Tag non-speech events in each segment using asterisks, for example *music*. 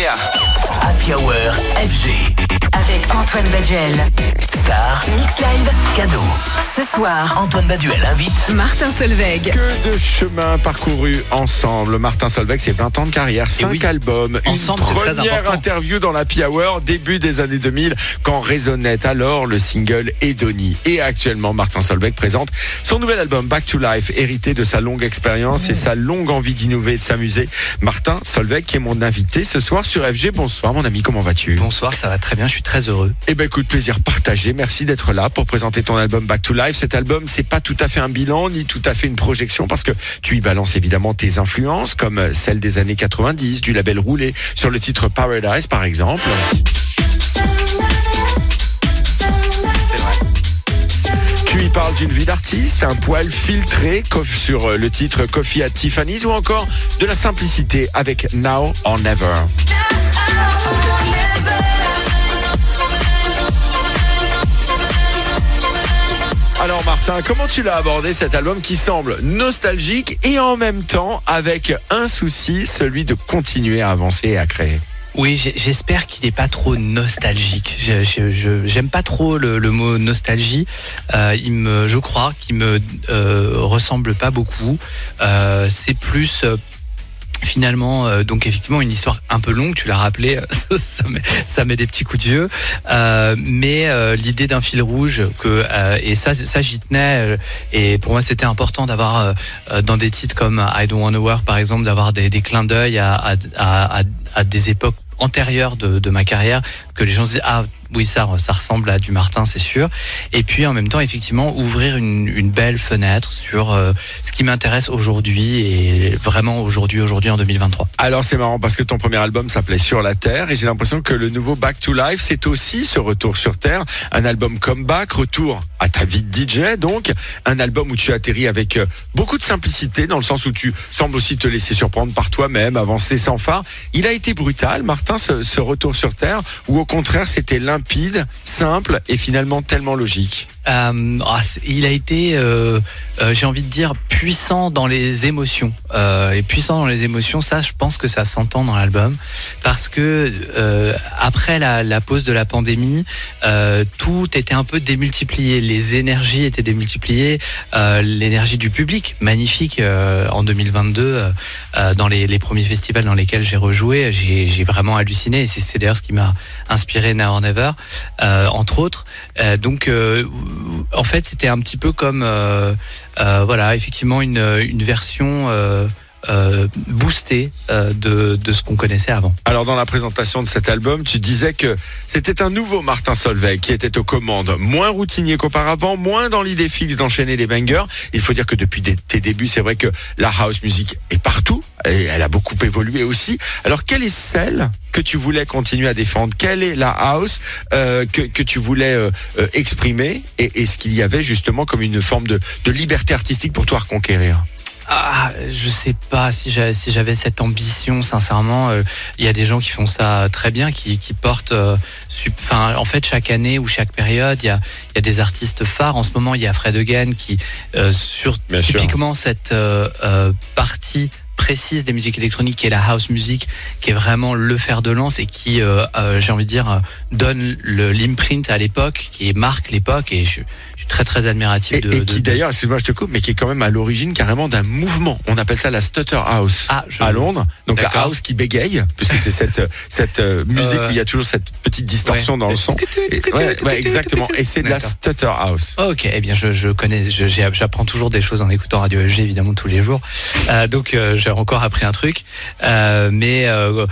Yeah. Happy Hour FG. Avec Antoine Baduel. Star. Mix Live. Cadeau. Ce soir, Antoine Baduel invite. Martin Solveig. Que de chemin parcouru ensemble. Martin Solveig, c'est 20 ans de carrière, 5 oui. albums, Ensemble, une très première important. interview dans la Hour, début des années 2000, quand résonnait alors le single Edoni. Et actuellement, Martin Solveig présente son nouvel album Back to Life, hérité de sa longue expérience et sa longue envie d'innover et de s'amuser. Martin Solveig, qui est mon invité ce soir sur FG. Bonsoir, mon ami, comment vas-tu? Bonsoir, ça va très bien, je suis très heureux. Eh ben écoute, plaisir partagé. Merci d'être là pour présenter ton album Back to Life. Cet album, c'est pas tout à fait un bilan ni tout à fait une projection parce que tu y balances évidemment tes influences comme celles des années 90, du label Roulé sur le titre Paradise par exemple. Tu y parles d'une vie d'artiste, un poil filtré sur le titre Coffee at Tiffany's ou encore de la simplicité avec Now or Never. Alors Martin, comment tu l'as abordé cet album qui semble nostalgique et en même temps avec un souci, celui de continuer à avancer et à créer? Oui, j'espère qu'il n'est pas trop nostalgique. J'aime pas trop le, mot nostalgie. Euh, il me, je crois qu'il me euh, ressemble pas beaucoup. Euh, C'est plus finalement, euh, donc effectivement une histoire un peu longue. Tu l'as rappelé, *laughs* ça, ça met, ça met des petits coups de vieux. Euh, mais euh, l'idée d'un fil rouge que euh, et ça, ça j'y tenais. euh, et pour moi, c'était important d'avoir euh, euh, dans des titres comme I Don't Wanna Work, par exemple, d'avoir des, des clins d'œil à, à, à, à- des époques antérieures de, de ma carrière, que les gens se disent ah oui ça ça ressemble à du Martin c'est sûr. Et puis en même temps effectivement ouvrir une, belle fenêtre sur euh, ce qui m'intéresse aujourd'hui et vraiment aujourd'hui aujourd'hui en 2023. Alors c'est marrant parce que ton premier album s'appelait Sur la Terre et j'ai l'impression que le nouveau Back to Life c'est aussi ce retour sur Terre, un album comeback, retour à ta vie de DJ donc, un album où tu atterris avec euh, beaucoup de simplicité dans le sens où tu sembles aussi te laisser surprendre par toi-même, avancer sans phare. Il a été brutal Martin ce, ce retour sur Terre ou au contraire c'était limpide, simple et finalement tellement logique Euh, ah, il a été, euh, euh, j'ai envie de dire, puissant dans les émotions. Euh, et puissant dans les émotions, ça, je pense que ça s'entend dans l'album. Parce que après la, la pause de la pandémie, tout était un peu démultiplié. Les énergies étaient démultipliées. L'énergie du public, magnifique en 2022, euh, euh, dans les, les premiers festivals dans lesquels j'ai rejoué, j'ai vraiment halluciné. Et c'est d'ailleurs ce qui m'a inspiré Now or Never, entre autres. Donc, en fait, c'était un petit peu comme, euh, euh, voilà, effectivement, une, une version euh, boostée euh, de, ce qu'on connaissait avant. Alors dans la présentation de cet album, tu disais que c'était un nouveau Martin Solveig qui était aux commandes, moins routinier qu'auparavant, moins dans l'idée fixe d'enchaîner les bangers. Il faut dire que depuis tes débuts, c'est vrai que la house music est partout et elle a beaucoup évolué aussi. Alors quelle est celle que tu voulais continuer à défendre? Quelle est la house euh, que, tu voulais exprimer? Et est-ce qu'il y avait justement comme une forme de, de liberté artistique pour toi à reconquérir? Ah, je sais pas si j'avais si j'avais cette ambition, sincèrement. Euh, Il y a des gens qui font ça très bien, qui, qui portent. euh, en fait, chaque année ou chaque période, il y a, il y a des artistes phares. En ce moment, il y a Fred Again qui, euh, sur Bien sûr. typiquement cette euh, euh, partie précise des musiques électroniques qui est la house music qui est vraiment le fer de lance et qui euh, euh, j'ai envie de dire euh, donne l'imprint à l'époque qui marque l'époque et je, je suis très très admiratif et, de, et qui d'ailleurs, excuse-moi je te coupe, mais qui est quand même à l'origine carrément d'un mouvement. On appelle ça la Stutter House. ah, je- à Londres. Donc la house qui bégaye, puisque c'est cette cette musique Euh, où il y a toujours cette petite distorsion ouais. dans le son. Et- ouais, ouais, exactement. Et c'est de la stutter house. Ok, eh bien je, je connais, j'apprends toujours des choses en écoutant Radio FG évidemment tous les jours. Donc encore appris un truc, Euh, mais euh,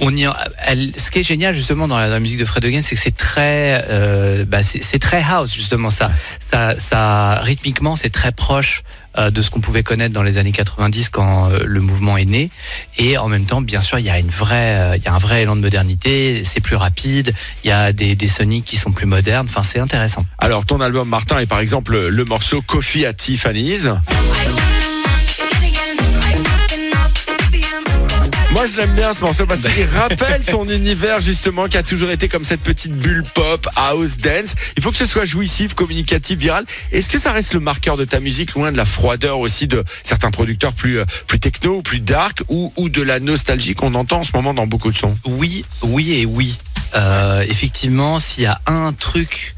on y, elle, ce qui est génial justement dans la, musique de Fred Again, c'est que c'est très, euh, bah, c'est très house justement. Ça, ça, ça rythmiquement c'est très proche de ce qu'on pouvait connaître dans les années 90 quand le mouvement est né, et en même temps bien sûr il y a une vraie, il y un vrai élan de modernité, c'est plus rapide, il y a des, des soniques qui sont plus modernes, enfin c'est intéressant. Alors ton album Martin est par exemple le morceau Coffee at Tiffany's. Moi, je l'aime bien ce morceau parce qu'il *laughs* rappelle ton univers justement qui a toujours été comme cette petite bulle pop, house, dance. Il faut que ce soit jouissif, communicatif, viral. Est-ce que ça reste le marqueur de ta musique, loin de la froideur aussi de certains producteurs plus euh, plus techno, plus dark, ou, ou de la nostalgie qu'on entend en ce moment dans beaucoup de sons? Oui, oui et oui. Euh, effectivement, s'il y a un truc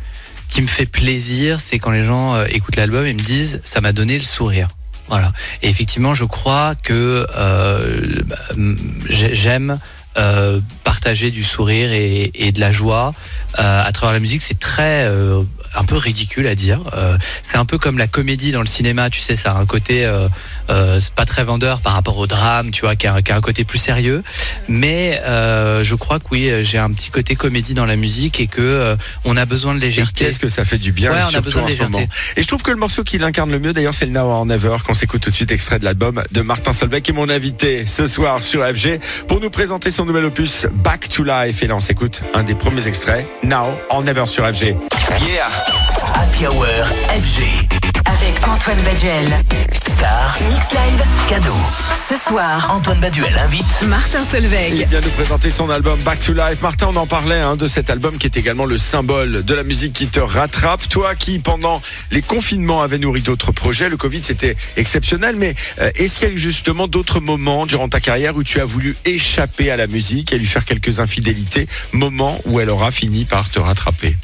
qui me fait plaisir, c'est quand les gens euh, écoutent l'album et me disent ça m'a donné le sourire. Voilà. Et effectivement, je crois que euh, bah, j'ai- j'aime euh, partager du sourire et, et de la joie euh, à travers la musique. C'est très euh, un peu ridicule à dire. Euh, c'est un peu comme la comédie dans le cinéma. Tu sais, ça a un côté euh, euh, c'est pas très vendeur par rapport au drame, tu vois, qui a, qui a un côté plus sérieux. Mais euh, je crois que oui, j'ai un petit côté comédie dans la musique et que euh, on a besoin de Et légèreté. qu'est-ce que ça fait du bien, Ouais, on a besoin de légèreté. Et je trouve que le morceau qui l'incarne le mieux, d'ailleurs, c'est le Now or Never, qu'on s'écoute tout de suite, extrait de l'album de Martin Solveig, qui est mon invité ce soir sur FG, pour nous présenter son nouvel opus, Back to Life. Et là, on s'écoute un des premiers extraits, Now or Never sur FG. Yeah. Happy Hour FG. Avec Antoine Baduel. Star. Mix Live. Cadeau. Ce soir, Antoine Baduel invite. Martin Il Solveig. vient nous présenter son album Back to Life. Martin, on en parlait hein, de cet album qui est également le symbole de la musique qui te rattrape. Toi qui, pendant les confinements, avait nourri d'autres projets, le Covid c'était exceptionnel, mais euh, est-ce qu'il y a eu justement d'autres moments durant ta carrière où tu as voulu échapper à la musique et lui faire quelques infidélités, moments où elle aura fini par te rattraper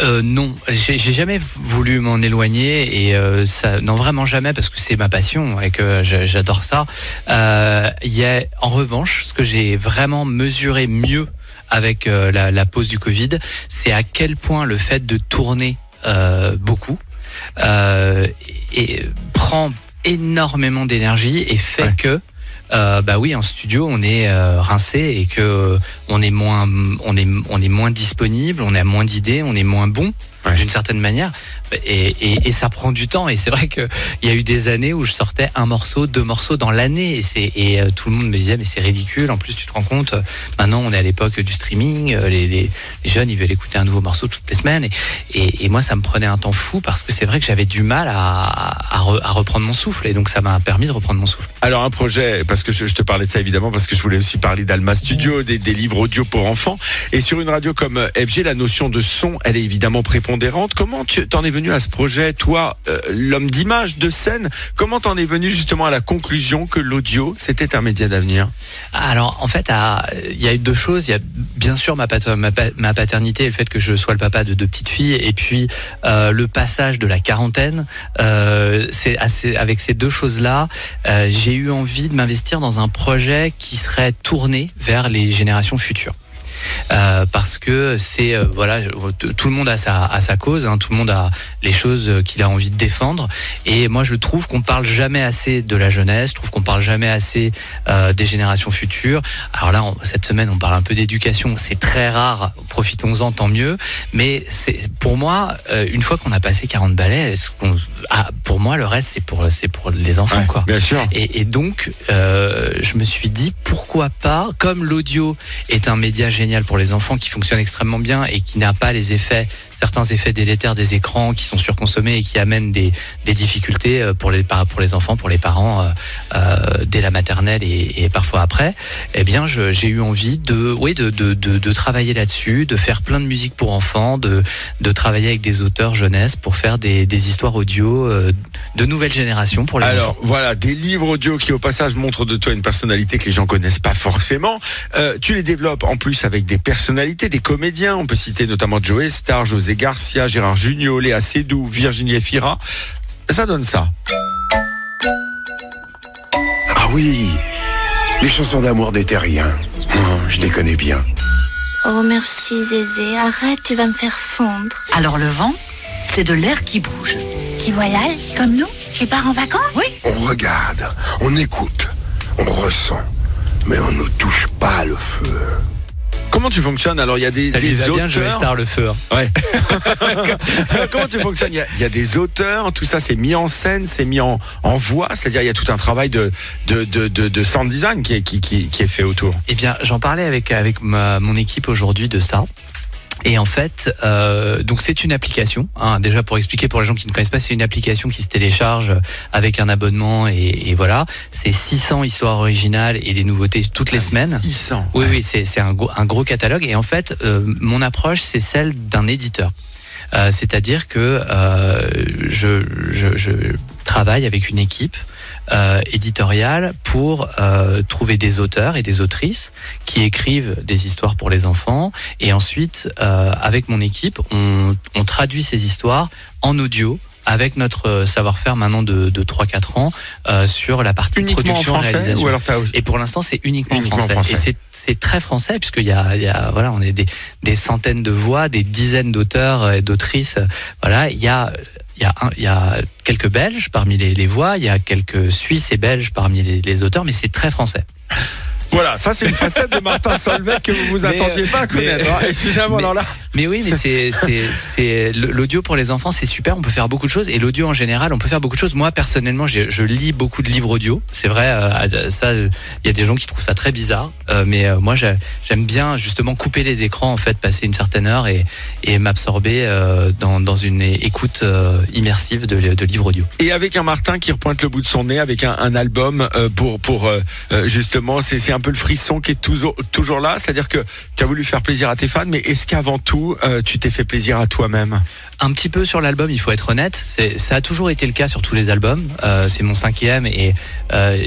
Euh, non, j'ai jamais voulu m'en éloigner et euh, ça, non vraiment jamais parce que c'est ma passion et que j'adore ça. Euh, Il y a en revanche ce que j'ai vraiment mesuré mieux avec euh, la, la pause du Covid, c'est à quel point le fait de tourner euh, beaucoup euh, et, et prend énormément d'énergie et fait Ouais. que euh, bah oui, en studio, on est euh, rincé et que on est moins, on est, on est moins disponible, on a moins d'idées, on est moins bon Ouais. d'une certaine manière, et, et, et ça prend du temps. Et c'est vrai que il y a eu des années où je sortais un morceau, deux morceaux dans l'année, et et euh, tout le monde me disait mais c'est ridicule. En plus, tu te rends compte, maintenant on est à l'époque du streaming, euh, les, les, les jeunes ils veulent écouter un nouveau morceau toutes les semaines, et, moi ça me prenait un temps fou parce que c'est vrai que j'avais du mal à, à, re- à reprendre mon souffle, et donc ça m'a permis de reprendre mon souffle. Alors un projet, parce que je, je te parlais de ça évidemment, parce que je voulais aussi parler d'Alma Studio, des, des livres audio pour enfants. Et sur une radio comme FG, la notion de son, elle est évidemment prépondérante. Comment tu t'en es venu à ce projet, toi, euh, l'homme d'image, de scène? Comment t'en es venu justement à la conclusion que l'audio, c'était un média d'avenir? Alors, en fait, il y a eu deux choses. Il y a bien sûr ma, pater- ma, pa- ma paternité le fait que je sois le papa de deux petites filles, et puis euh, le passage de la quarantaine. Euh, c'est avec ces deux choses-là, j'ai eu envie de m'investir dans un projet qui serait tourné vers les générations futures. Euh, parce que c'est euh, voilà tout le monde a sa, a sa cause hein, tout le monde a les choses euh, qu'il a envie de défendre. Et moi je trouve qu'on parle jamais assez de la jeunesse je trouve qu'on parle jamais assez euh, des générations futures. Alors là on- cette semaine on parle un peu d'éducation. C'est très rare. Profitons-en tant mieux. Mais c'est pour moi euh, une fois qu'on a passé 40 balais est-ce qu'on ah, pour moi le reste c'est pour c'est pour les enfants quoi. Bien sûr. et, et donc, euh, je me suis dit, pourquoi pas, comme l'audio est un média génial pour les enfants qui fonctionne extrêmement bien et qui n'a pas les effets, certains effets délétères des écrans qui sont surconsommés et qui amènent des, des difficultés euh, pour les, pour les enfants, pour les parents, euh, euh, dès la maternelle et, et parfois après, eh bien, j'ai eu envie de, oui, de, de, de, de travailler là-dessus, de faire plein de musique pour enfants, de, de travailler avec des auteurs jeunesse pour faire des, des histoires audio de nouvelle génération pour les enfants. Alors voilà, des livres audio qui au passage montrent de toi une personnalité que les gens connaissent pas forcément. Euh, tu les développes en plus avec des personnalités, des comédiens. On peut citer notamment Joe Star, José Garcia, Gérard Jugnot, Léa Seydoux, Virginie Efira. Ça donne ça. Ah oui, les chansons d'amour des terriens. Oh, je les connais bien. Oh merci Zézé, arrête, tu vas me faire fondre. Alors le vent, c'est de l'air qui bouge. Qui voyage Comme nous Qui part en vacances? Oui. On regarde, on écoute, on ressent, mais on ne touche pas le feu. Comment tu fonctionnes Alors il y a des, Ça bien, auteurs. Star le feu. hein. Ouais. *laughs* Comment tu fonctionnes il y, a, il y a des auteurs, tout ça c'est mis en scène, c'est mis en, en voix, c'est-à-dire il y a tout un travail de, de, de, de, de sound design qui est, qui, qui, qui est fait autour. Eh bien, j'en parlais avec, avec ma- mon équipe aujourd'hui de ça. Et en fait, euh, donc c'est une application. hein, déjà pour expliquer pour les gens qui ne connaissent pas, c'est une application qui se télécharge avec un abonnement et, et voilà. C'est 600 histoires originales et des nouveautés toutes les semaines. 600. Oui, oui, c'est c'est un, gros- un gros catalogue. Et en fait, euh, mon approche, c'est celle d'un éditeur. Euh, C'est-à-dire que euh, je, je, je travaille avec une équipe euh, éditoriale pour euh, trouver des auteurs et des autrices qui écrivent des histoires pour les enfants. Et ensuite, euh, avec mon équipe, on, on traduit ces histoires en audio avec notre euh, savoir-faire maintenant de, de 3-4 ans euh, sur la partie Uniquement en production français réalisation. ou alors Et pour l'instant, c'est uniquement, en Uniquement français. français. Et c'est- c'est très français puisqu'il y a, il y a voilà, on est des, des centaines de voix, des dizaines d'auteurs et d'autrices. Voilà, il y a il y, a quelques Belges parmi les, voix, il y a quelques Suisses et Belges parmi les auteurs, mais c'est très français. Voilà, ça c'est une facette de Martin *laughs* Solveig que vous vous Mais, attendiez pas à mais- connaître. hein. Et finalement, mais- alors là, Mais oui, mais c'est l'audio pour les enfants, c'est super. On peut faire beaucoup de choses et l'audio en général, on peut faire beaucoup de choses. Moi personnellement, je lis beaucoup de livres audio. C'est vrai, euh, ça, il y a des gens qui trouvent ça très bizarre, euh, mais euh, moi j'ai- j'aime bien justement couper les écrans, en fait, passer une certaine heure et et m'absorber euh, dans dans une écoute euh, immersive de, de livres audio. et avec un Martin qui repointe le bout de son nez, avec un, un album euh, pour pour euh, euh, justement, c'est c'est un peu le frisson qui est toujours toujours là, c'est-à-dire que tu as voulu faire plaisir à tes fans, mais est-ce qu'avant tout, euh, tu t'es fait plaisir à toi-même? Un petit peu sur l'album, il faut être honnête. Ça a toujours été le cas sur tous les albums. Euh, c'est mon cinquième et euh,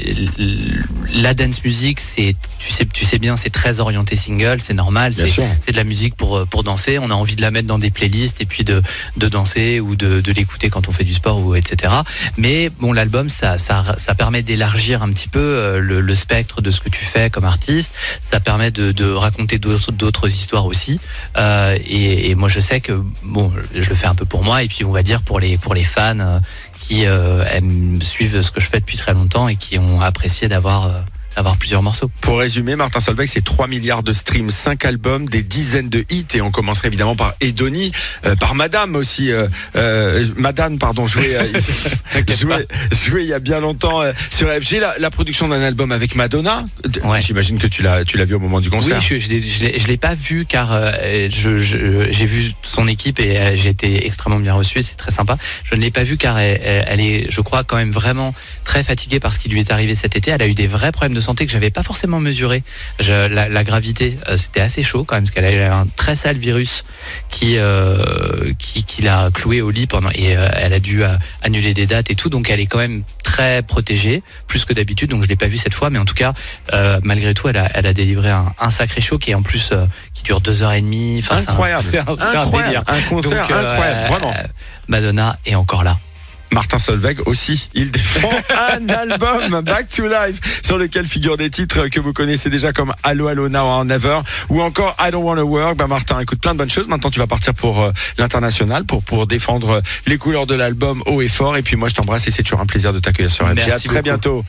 la dance music, c'est, tu sais, tu sais bien, c'est très orienté single, c'est normal. C'est, de la musique pour pour danser. On a envie de la mettre dans des playlists et puis de de danser ou de, de l'écouter quand on fait du sport ou etc. Mais bon, l'album, ça ça ça permet d'élargir un petit peu le, le spectre de ce que tu fais comme artiste. Ça permet de, de raconter d'autres histoires aussi. Euh, et, et moi, je sais que bon, je le fais un peu pour moi et puis on va dire pour les pour les fans euh, qui euh, aiment suivent ce que je fais depuis très longtemps et qui ont apprécié d'avoir d'avoir plusieurs morceaux. Pour résumer, Martin Solveig, c'est 3 milliards de streams, 5 albums, des dizaines de hits, et on commencerait évidemment par Edoni, euh, par Madame aussi, euh, euh, Madame, pardon, joué, euh, *laughs* *laughs* joué, joué il y a bien longtemps sur FG, la, la production d'un album avec Madonna. Ouais. J'imagine que tu l'as, tu l'as vu au moment du concert. Oui, je, je, l'ai- pas vu car je, j'ai vu son équipe et j'ai été extrêmement bien reçu. C'est très sympa. Je ne l'ai pas vu car elle- elle est, je crois, quand même vraiment très fatiguée par ce qui lui est arrivé cet été. Elle a eu des vrais problèmes de santé que j'avais pas forcément mesuré. Je- la, la gravité, euh, c'était assez chaud quand même parce qu'elle a eu un très sale virus qui euh, qui, qui l'a cloué au lit pendant et euh, elle a dû annuler des dates et tout. Donc elle est quand même très protégée, plus que d'habitude. Donc je l'ai pas vue cette fois, mais en tout cas, malgré tout, elle a, elle a délivré un, un sacré show qui est en plus qui dure deux heures et demie. Enfin, Incroyable. C'est un, un. Un concert Donc, incroyable, vraiment. Madonna est encore là. Martin Solveig aussi, il défend *laughs* un album Back to Life sur lequel figurent des titres que vous connaissez déjà comme Allo Allo Now or Never ou encore I Don't Wanna Work. Bah Martin, écoute plein de bonnes choses. Maintenant tu vas partir pour euh, l'international pour pour défendre les couleurs de l'album haut et fort. Et puis moi je t'embrasse et c'est toujours un plaisir de t'accueillir sur. Merci À très beaucoup. bientôt.